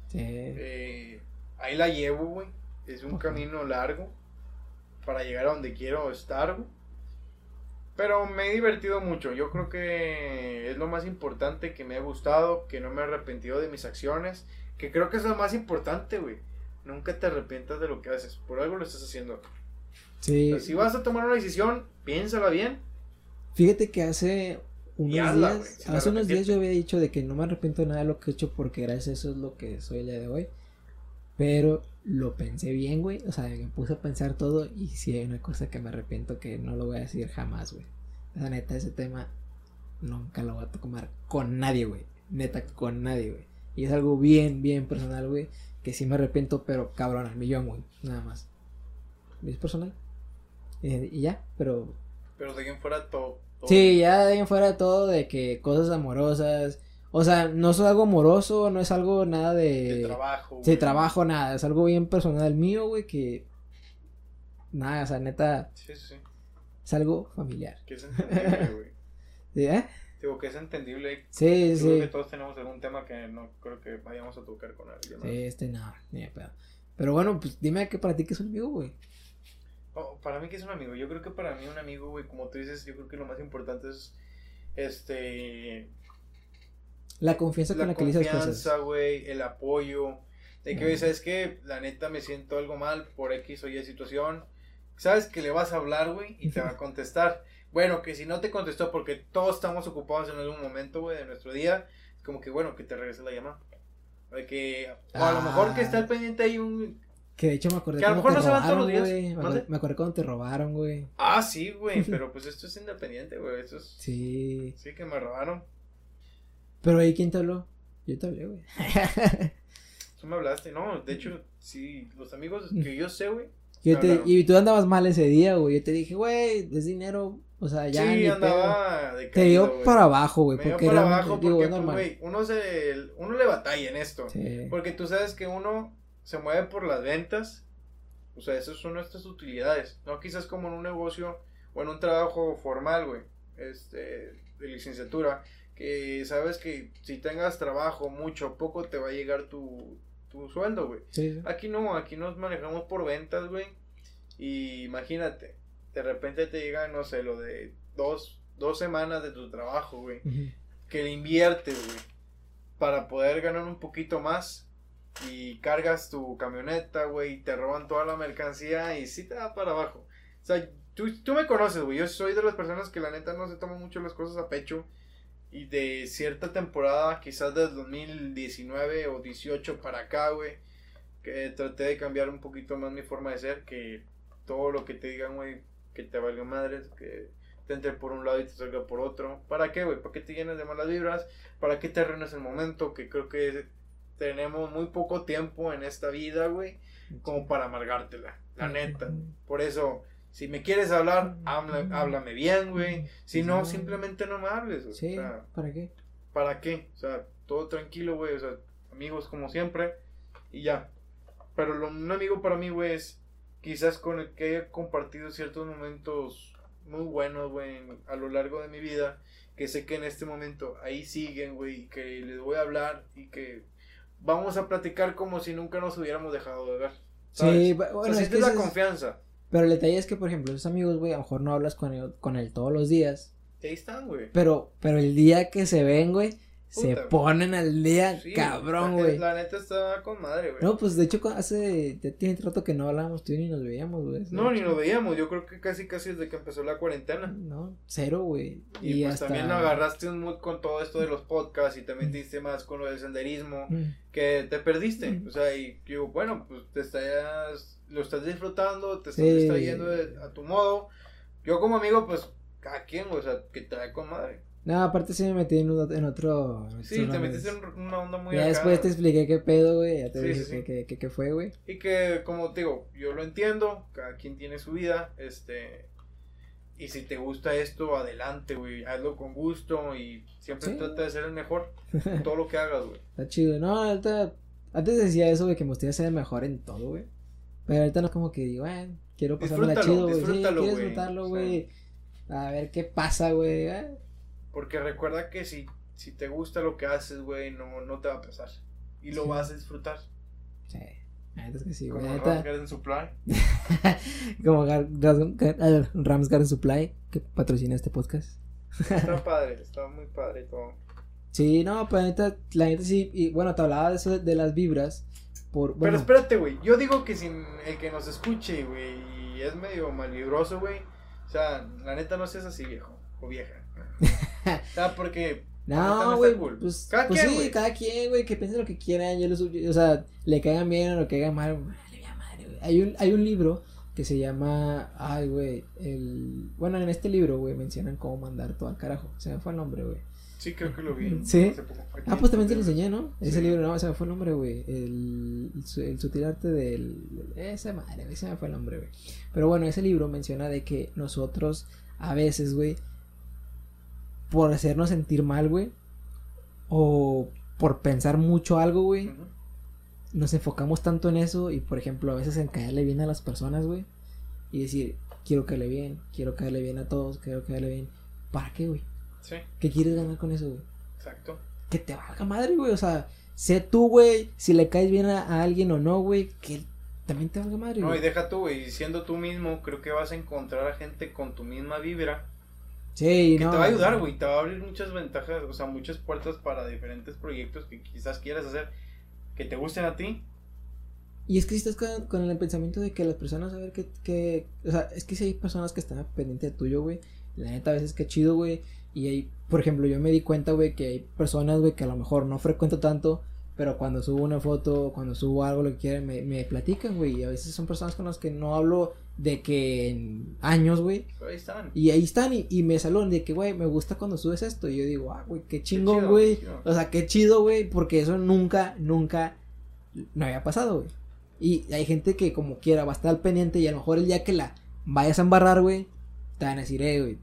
Sí. Eh, ahí la llevo, güey. Es un camino largo para llegar a donde quiero estar. Pero me he divertido mucho. Yo creo que es lo más importante que me ha gustado, que no me he arrepentido de mis acciones, que creo que es lo más importante, güey. Nunca te arrepientas de lo que haces. Por algo lo estás haciendo. Sí. Si vas a tomar una decisión, piénsala bien. Fíjate que hace unos hazla, días, hace unos días yo había dicho de que no me arrepiento de nada de lo que he hecho porque gracias a eso es lo que soy el día de hoy. Pero lo pensé bien, güey. O sea, me puse a pensar todo y sí hay una cosa que me arrepiento que no lo voy a decir jamás, güey. La neta, ese tema nunca lo voy a tomar con nadie, güey. Neta, con nadie, güey. Y es algo bien, bien personal, güey. Que sí me arrepiento, pero cabrón, al millón, güey. Nada más. Es personal. Eh, y ya, pero Pero de quien fuera todo. todo Sí, ya de ahí en fuera todo de que cosas amorosas. O sea, no es algo amoroso, no es algo nada de. De trabajo. De güey. trabajo, nada. Es algo bien personal mío, güey, que. Nada, o sea, neta, Sí, sí, sí. es algo familiar. Que es entendible, güey. ¿Sí, eh? Digo que es entendible. Sí, Yo creo sí. que todos tenemos algún tema que no creo que vayamos a tocar con alguien. ¿no? Sí, este no, ni de pedo. Pero bueno, pues dime que para ti que es un amigo, güey. Oh, para mí que es un amigo. Yo creo que para mí un amigo, güey, como tú dices, yo creo que lo más importante es este La confianza con la la que le dices cosas. confianza, güey, el apoyo. De que, güey, sabes que la neta me siento algo mal por X o Y situación. Sabes que le vas a hablar, güey, y te va a contestar. Bueno, que si no te contestó porque todos estamos ocupados en algún momento, güey, de nuestro día, es como que, bueno, que te regrese la llamada. De que, o a lo mejor que Ah. está al pendiente ahí un... Que de hecho me acordé Que a lo mejor no se van todos los días. Me acordé, me acordé cuando te robaron, güey. Ah, sí, güey, pero pues esto es independiente, güey, esto es... Sí. Sí, que me robaron. Pero ahí, ¿quién te habló? Yo te hablé, güey. Tú me hablaste, no, de hecho, sí, los amigos que yo sé, güey. Yo te, Hablaron. y tú andabas mal ese día, güey. Yo te dije, güey, es dinero. O sea, ya sí, ni andaba de Te dio para abajo, güey. Me dio Porque para realmente, abajo digo, porque, es pues, uno, se, uno le batalla en esto. Sí. Porque tú sabes que uno se mueve por las ventas. O sea, esas son nuestras utilidades. No quizás como en un negocio o en un trabajo formal, güey. Este, de licenciatura. Que sabes que si tengas trabajo mucho o poco te va a llegar tu, tu sueldo, güey. Sí, sí. Aquí no, aquí nos manejamos por ventas, güey. Y imagínate, de repente te llega, no sé, lo de dos, dos semanas de tu trabajo, güey. Que le inviertes, güey. Para poder ganar un poquito más. Y cargas tu camioneta, güey. Y te roban toda la mercancía y sí te da para abajo. O sea, tú, tú me conoces, güey. Yo soy de las personas que la neta no se toman mucho las cosas a pecho. Y de cierta temporada, quizás del 2019 o 18 para acá, güey. Que traté de cambiar un poquito más mi forma de ser. Que todo lo que te digan, güey, que te valga madres. Que te entre por un lado y te salga por otro. ¿Para qué, güey? ¿Para qué te llenes de malas vibras? ¿Para qué te arruinas el momento? Que creo que tenemos muy poco tiempo en esta vida, güey. Como para amargártela, la neta. Por eso, si me quieres hablar, habla- háblame bien, güey. Si no, simplemente no me hables. Sí, sea, ¿para qué? ¿para qué? O sea, todo tranquilo, güey. O sea, amigos como siempre. Y ya. Pero lo, un amigo para mí, güey, es quizás con el que haya compartido ciertos momentos muy buenos, güey, a lo largo de mi vida. Que sé que en este momento ahí siguen, güey, y que les voy a hablar y que vamos a platicar como si nunca nos hubiéramos dejado de ver. ¿sabes? Sí, O sea, bueno, es que la es- confianza. Pero el detalle es que, por ejemplo, esos amigos, güey, a lo mejor no hablas con él, con él todos los días. Ahí están, güey. Pero, pero el día que se ven, güey, se ponen al día, Sí, cabrón, la- güey. La neta está con madre, güey. No, pues de hecho hace, ya tiene rato que no hablábamos tú y ni nos veíamos, güey. No, ni lo veíamos. Yo creo que casi, casi desde que empezó la cuarentena. No, cero, güey. Y, pues hasta- también agarraste un mood con todo esto de los podcasts y te metiste más con lo del senderismo Mm. que te perdiste. Mm. O sea, y yo, bueno, pues te estás, lo estás disfrutando, te estás Sí. distrayendo de- a tu modo. Yo como amigo, pues, cada quien, güey, o sea, que te da con madre. No, aparte sí me metí en, un- en otro. Sí, te metiste en una onda muy Ya acá. después te expliqué qué pedo, güey. Ya te Sí, dije sí, que, que, que fue, güey. Y que, como te digo, yo lo entiendo, cada quien tiene su vida, este... Y si te gusta esto, adelante, güey, hazlo con gusto y siempre Sí. trata de ser el mejor en todo lo que hagas, güey. Está chido. No, ahorita. Antes decía eso, güey, que me gustaría ser el mejor en todo, güey. Pero ahorita no es como que digo, bueno, quiero pasármela chido, güey. Sí, quiero güey. disfrutarlo, güey. A ver qué pasa, güey. eh. Porque recuerda que si, si te gusta lo que haces, güey, no, no te va a pesar. Y lo Sí. vas a disfrutar. Sí. Es que sí, güey. Como La neta- Rams Garden Supply. Como Gar- Gas- Gar- ah, Rams Garden Supply, que patrocina este podcast. Está padre, está muy padre todo. Sí, no, pero la neta, la neta sí. Y bueno, te hablaba de eso de, de las vibras. Por, bueno, Pero espérate, güey. Yo digo que sin el que nos escuche, güey, y es medio malvibroso, güey. O sea, la neta no seas así, viejo. O vieja. o sea, porque. No, güey, cool. pues, Cada pues quien, sí, güey. cada quien, güey, que piense lo que quieran, yo los, o sea, le caigan bien o le caigan mal, da madre, güey. Hay un, hay un libro que se llama, ay, güey, el, bueno, en este libro, güey, mencionan cómo mandar todo al carajo, se me fue el nombre, güey. Sí, creo que lo vi. Sí. hace poco. Ah, pues también te lo en- enseñé, ¿no? Ese libro, no, se me fue el nombre, güey, el, el, su- el sutil arte del, esa madre, güey, se me fue el nombre, güey. Pero bueno, ese libro menciona de que nosotros, a veces, güey, por hacernos sentir mal, güey, o por pensar mucho algo, güey, nos enfocamos tanto en eso y, por ejemplo, a veces en caerle bien a las personas, güey, y decir, quiero caerle bien, quiero caerle bien a todos, quiero caerle bien. ¿Para qué, güey? Sí, ¿Qué quieres ganar con eso, güey? exacto. Que te valga madre, güey, o sea, sé tú, güey, si le caes bien a, a alguien o no, güey, que también te valga madre, No, y deja tú, güey. Siendo tú mismo, creo que vas a encontrar a gente con tu misma vibra. Sí, Que no. te va a ayudar, güey. Te va a abrir muchas ventajas, o sea, muchas puertas para diferentes proyectos que quizás quieras hacer que te gusten a ti. Y es que si estás con, con el pensamiento de que las personas, a ver, que, que, o sea, es que si hay personas que están pendientes de tuyo, güey, la neta a veces que chido, güey, y hay, por ejemplo, yo me di cuenta, güey, que hay personas, güey, que a lo mejor no frecuento tanto, pero cuando subo una foto, cuando subo algo, lo que quieran, me, me platican, güey, y a veces son personas con las que no hablo de que en años, güey, Pero ahí están. y ahí están y, y me saludan de que, güey, me gusta cuando subes esto, y yo digo, ah, güey, qué chingón, güey, o sea, qué chido, güey, porque eso nunca, nunca no había pasado, güey. Y hay gente que como quiera va a estar al pendiente y a lo mejor el día que la vayas a embarrar, güey, te van a decir, eh, güey,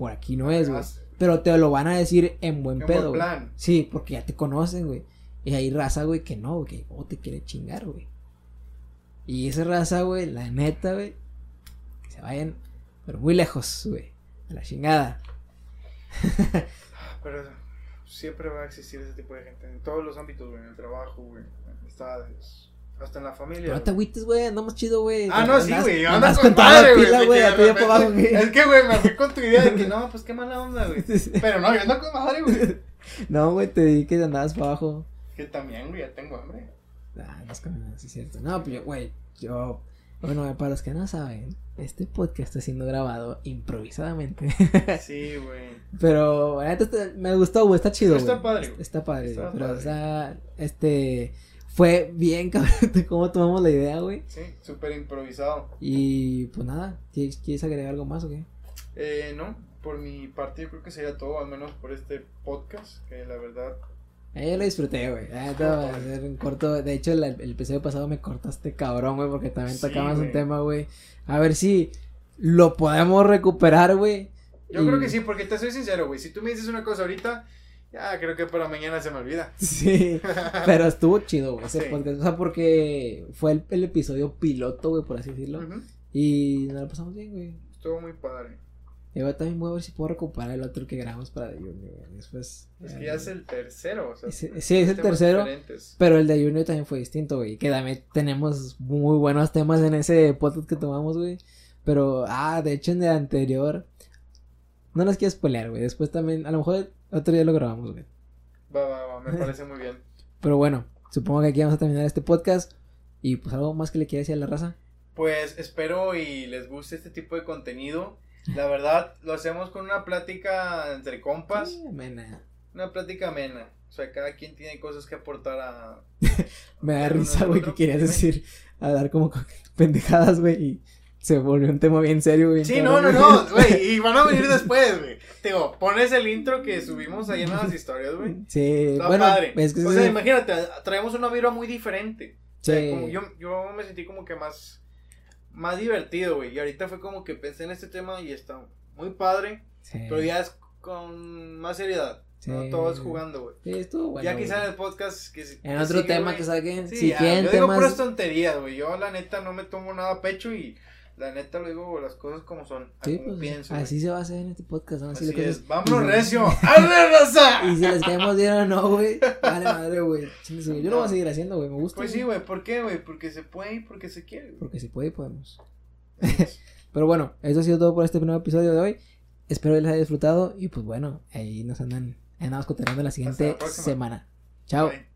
por aquí no es, güey. Pero te lo van a decir en buen En pedo, güey. plan. Sí, porque ya te conocen, güey. Y hay raza, güey, que no, que oh, te quiere chingar, güey. Y esa raza, güey, la neta, güey, que se vayan, pero muy lejos, güey, a la chingada. Pero siempre va a existir ese tipo de gente en todos los ámbitos, güey. En el trabajo, güey. En amistades. Hasta en la familia. Pero no te agüites, güey, andamos chido, güey. Ah, no, sí, güey. andas con madre, güey. Es que, güey, me fui con tu idea de que no, pues qué mala onda, güey. Pero no, yo ando con madre, güey. No, güey, te di que andabas para abajo. Que también, güey, ya tengo hambre. Ah, no es que sí es cierto. No, pues yo, güey, yo. Bueno, para los que no saben, este podcast está siendo grabado improvisadamente. Sí, güey. Pero, me gustó, güey, está chido, Está güey. padre, Está, padre, Está Pero, padre. o sea, este. Fue bien, cabrón, cómo tomamos la idea, güey. Sí, súper improvisado. Y pues nada, ¿quieres, quieres agregar algo más o qué? Eh, no, por mi parte yo creo que sería todo, al menos por este podcast, que la verdad... Eh, yo lo disfruté, güey. Te voy a hacer un corto. De hecho, el, el episodio pasado me cortaste cabrón, güey, porque también Sí, tocabas un tema, güey. A ver si lo podemos recuperar, güey. Yo Y- creo que sí, porque te soy sincero, güey. Si tú me dices una cosa ahorita, ya creo que para mañana se me olvida. Sí, pero estuvo chido, güey, ese Sí. podcast. O sea, porque fue el, el episodio piloto, güey, por así decirlo. Y nos lo pasamos bien, güey. Estuvo muy padre. Y ahora también voy a ver si puedo recuperar el otro que grabamos para The Junior, güey. Después. Es eh, que ya es el tercero, o sea... Sí, es el tercero. diferentes. Pero el de Junior también fue distinto, güey. Que también tenemos muy buenos temas en ese podcast que tomamos, güey. Pero, ah, de hecho en el anterior. No los quiero spoilear, güey. Después también, a lo mejor otro día lo grabamos, güey. Va, va, va, me parece muy bien. Pero bueno, supongo que aquí vamos a terminar este podcast. Y pues algo más que le quiera decir a la raza. Pues espero y les guste este tipo de contenido. La verdad, lo hacemos con una plática entre compas, Sí, amena. una plática amena. O sea, cada quien tiene cosas que aportar a... Me da ¿El uno risa, güey, que querías decir. A dar como co- pendejadas, güey. Y se volvió un tema bien serio, bien Sí, no, no, no, güey, y van a venir después, güey. Digo, pones el intro que subimos ahí en las historias, güey. Sí, Está bueno, padre. es que o sí, sea, imagínate, traemos una vibra muy diferente. O sea, sí. como yo, yo me sentí como que más, más divertido, güey. Y ahorita fue como que pensé en este tema y está muy padre. sí. Pero ya es con más seriedad. No Sí. todo es jugando, güey. Sí, estuvo bueno. ya quizá en el podcast que En que otro sigue, tema que saquen, Sí, si ya, quieren yo digo temas... puras tonterías, güey. Yo la neta no me tomo nada a pecho y la neta lo digo las cosas como son, Sí, como pues, pienso. así güey. se va a hacer en este podcast, ¿no? Así Así es. cosas- Vámonos y- recio. ¡Arre, raza! Y si les caemos bien o no, güey. Vale, madre, güey. Yo lo voy a seguir haciendo, güey. Me gusta. Pues sí, güey. ¿Por qué, güey? Porque se puede y porque se quiere. güey. Porque si puede, podemos. Pero bueno, eso ha sido todo por este primer episodio de hoy. Espero que les haya disfrutado. Y pues bueno, ahí nos andan, andamos contando la siguiente semana. Chao. Bye.